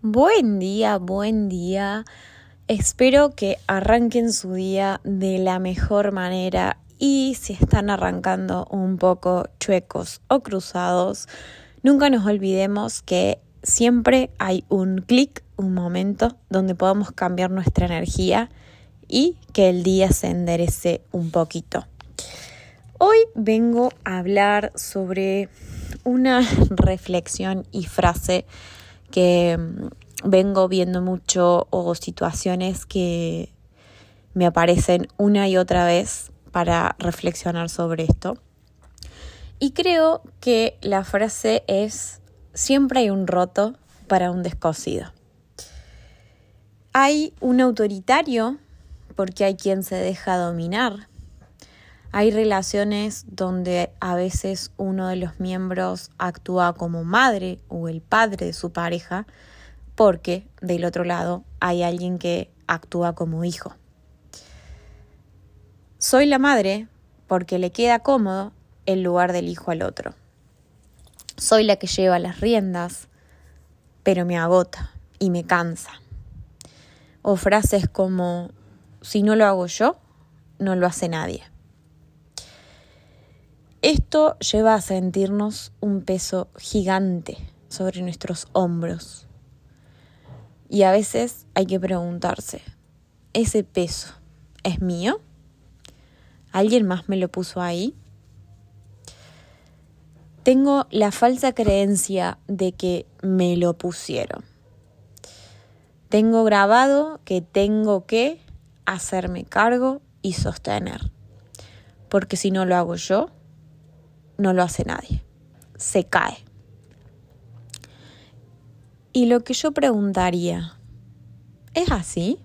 Buen día, buen día. Espero que arranquen su día de la mejor manera y si están arrancando un poco chuecos o cruzados, nunca nos olvidemos que siempre hay un clic, un momento donde podamos cambiar nuestra energía y que el día se enderece un poquito. Hoy vengo a hablar sobre una reflexión y frase que mm, vengo viendo mucho o situaciones que me aparecen una y otra vez para reflexionar sobre esto. Y creo que la frase es, siempre hay un roto para un descosido. Hay un autoritario porque hay quien se deja dominar. Hay relaciones donde a veces uno de los miembros actúa como madre o el padre de su pareja porque del otro lado hay alguien que actúa como hijo. Soy la madre porque le queda cómodo el lugar del hijo al otro. Soy la que lleva las riendas, pero me agota y me cansa. O frases como si no lo hago yo, no lo hace nadie. Esto lleva a sentirnos un peso gigante sobre nuestros hombros. Y a veces hay que preguntarse, ¿ese peso es mío? ¿Alguien más me lo puso ahí? Tengo la falsa creencia de que me lo pusieron. Tengo grabado que tengo que hacerme cargo y sostener. Porque si no lo hago yo, no lo hace nadie. Se cae. Y lo que yo preguntaría, ¿es así?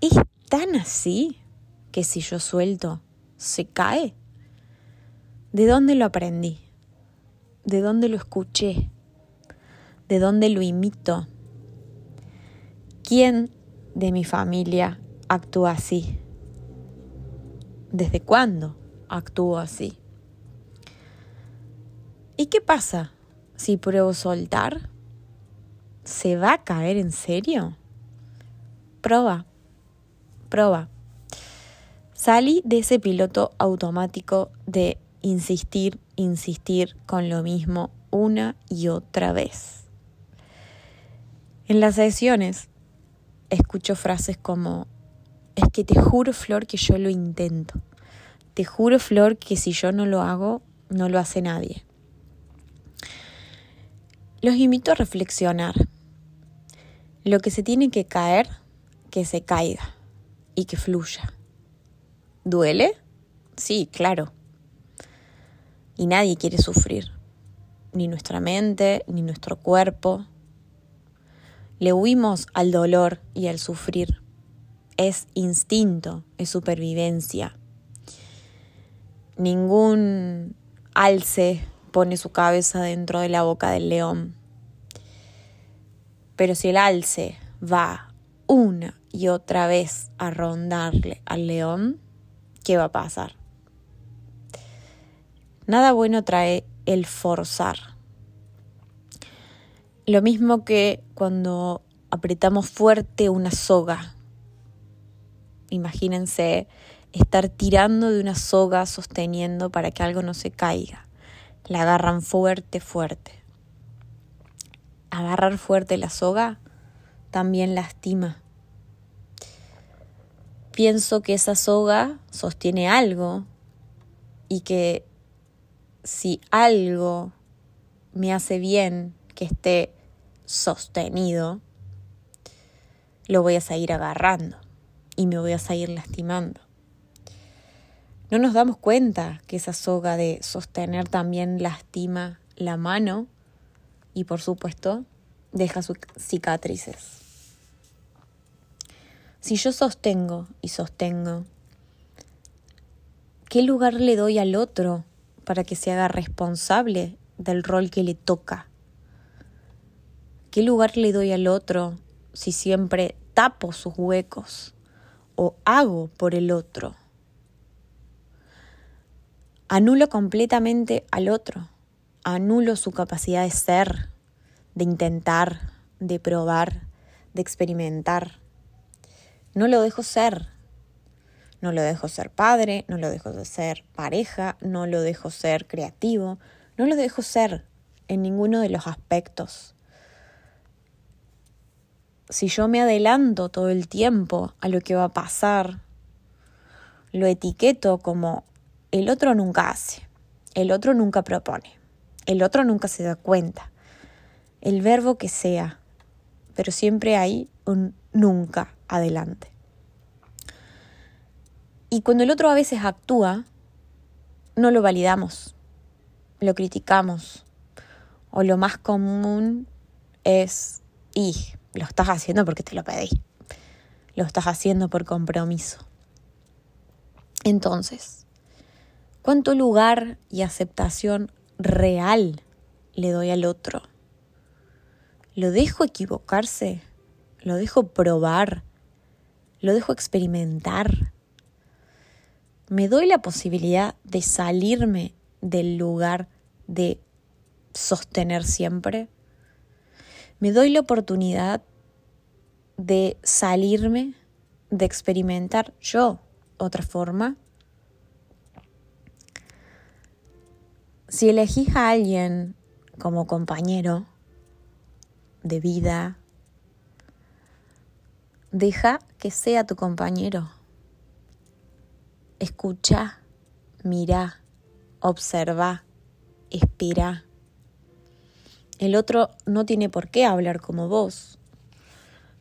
¿Es tan así que si yo suelto, se cae? ¿De dónde lo aprendí? ¿De dónde lo escuché? ¿De dónde lo imito? ¿Quién de mi familia actúa así? ¿Desde cuándo actúo así? ¿Y qué pasa si pruebo soltar? ¿Se va a caer en serio? Proba, proba. Salí de ese piloto automático de insistir, insistir con lo mismo una y otra vez. En las sesiones escucho frases como es que te juro, Flor, que yo lo intento. Te juro, Flor, que si yo no lo hago, no lo hace nadie. Los invito a reflexionar. Lo que se tiene que caer, que se caiga y que fluya. ¿Duele? Sí, claro. Y nadie quiere sufrir. Ni nuestra mente, ni nuestro cuerpo. Le huimos al dolor y al sufrir es instinto, es supervivencia. Ningún alce pone su cabeza dentro de la boca del león. Pero si el alce va una y otra vez a rondarle al león, ¿qué va a pasar? Nada bueno trae el forzar. Lo mismo que cuando apretamos fuerte una soga Imagínense estar tirando de una soga sosteniendo para que algo no se caiga. La agarran fuerte, fuerte. Agarrar fuerte la soga también lastima. Pienso que esa soga sostiene algo y que si algo me hace bien que esté sostenido, lo voy a seguir agarrando y me voy a seguir lastimando. No nos damos cuenta que esa soga de sostener también lastima la mano y por supuesto deja sus cicatrices. Si yo sostengo y sostengo, ¿qué lugar le doy al otro para que se haga responsable del rol que le toca? ¿Qué lugar le doy al otro si siempre tapo sus huecos? o hago por el otro. Anulo completamente al otro, anulo su capacidad de ser, de intentar, de probar, de experimentar. No lo dejo ser. No lo dejo ser padre, no lo dejo de ser pareja, no lo dejo ser creativo, no lo dejo ser en ninguno de los aspectos. Si yo me adelanto todo el tiempo a lo que va a pasar, lo etiqueto como el otro nunca hace, el otro nunca propone, el otro nunca se da cuenta, el verbo que sea, pero siempre hay un nunca adelante. Y cuando el otro a veces actúa, no lo validamos, lo criticamos. O lo más común es, y lo estás haciendo porque te lo pedí. Lo estás haciendo por compromiso. Entonces, ¿cuánto lugar y aceptación real le doy al otro? ¿Lo dejo equivocarse? ¿Lo dejo probar? ¿Lo dejo experimentar? me doy la posibilidad de salirme del lugar de sostener siempre. Me doy la oportunidad de salirme, de experimentar yo otra forma. Si elegís a alguien como compañero de vida, deja que sea tu compañero Escucha, mira, observa, espera. El otro no tiene por qué hablar como vos,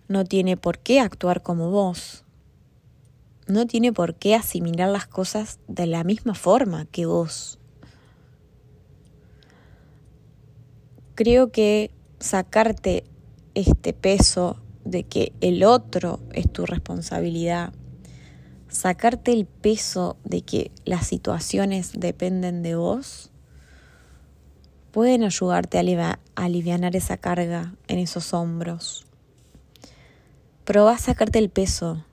no tiene por qué actuar como vos, no tiene por qué asimilar las cosas de la misma forma que vos. Creo que sacarte este peso de que el otro es tu responsabilidad sacarte el peso de que las situaciones dependen de vos, pueden ayudarte a aliviar esa carga en esos hombros. Proba a sacarte el peso,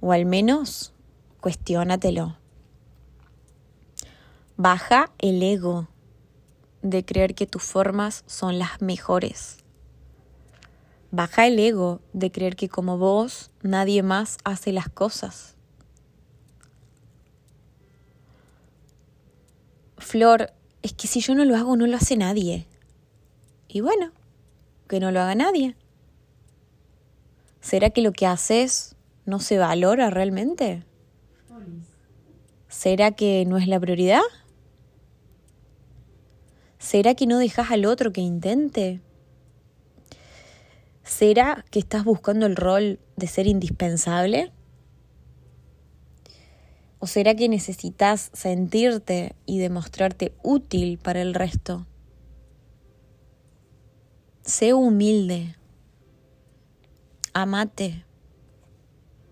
o al menos cuestiónatelo. Baja el ego de creer que tus formas son las mejores Baja el ego de creer que como vos nadie más hace las cosas. Flor, es que si yo no lo hago no lo hace nadie. Y bueno, que no lo haga nadie. ¿Será que lo que haces no se valora realmente? ¿Será que no es la prioridad? ¿Será que no dejas al otro que intente? ¿Será que estás buscando el rol de ser indispensable? ¿O será que necesitas sentirte y demostrarte útil para el resto? Sé humilde. Amate.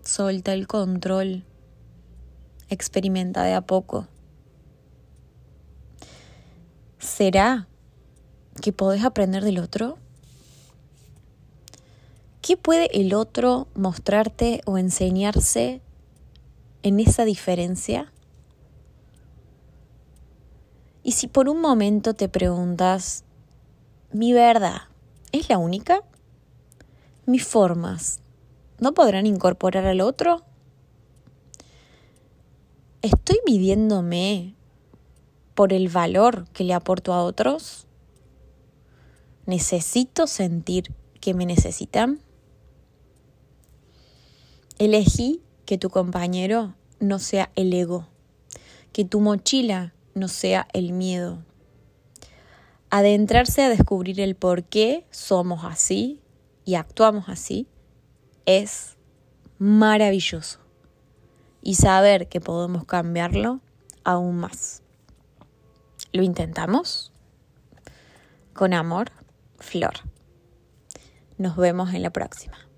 Solta el control. Experimenta de a poco. ¿Será que podés aprender del otro? ¿Qué puede el otro mostrarte o enseñarse en esa diferencia? Y si por un momento te preguntas, ¿mi verdad es la única? ¿Mis formas no podrán incorporar al otro? ¿Estoy midiéndome por el valor que le aporto a otros? ¿Necesito sentir que me necesitan? Elegí que tu compañero no sea el ego, que tu mochila no sea el miedo. Adentrarse a descubrir el por qué somos así y actuamos así es maravilloso. Y saber que podemos cambiarlo aún más. ¿Lo intentamos? Con amor, Flor. Nos vemos en la próxima.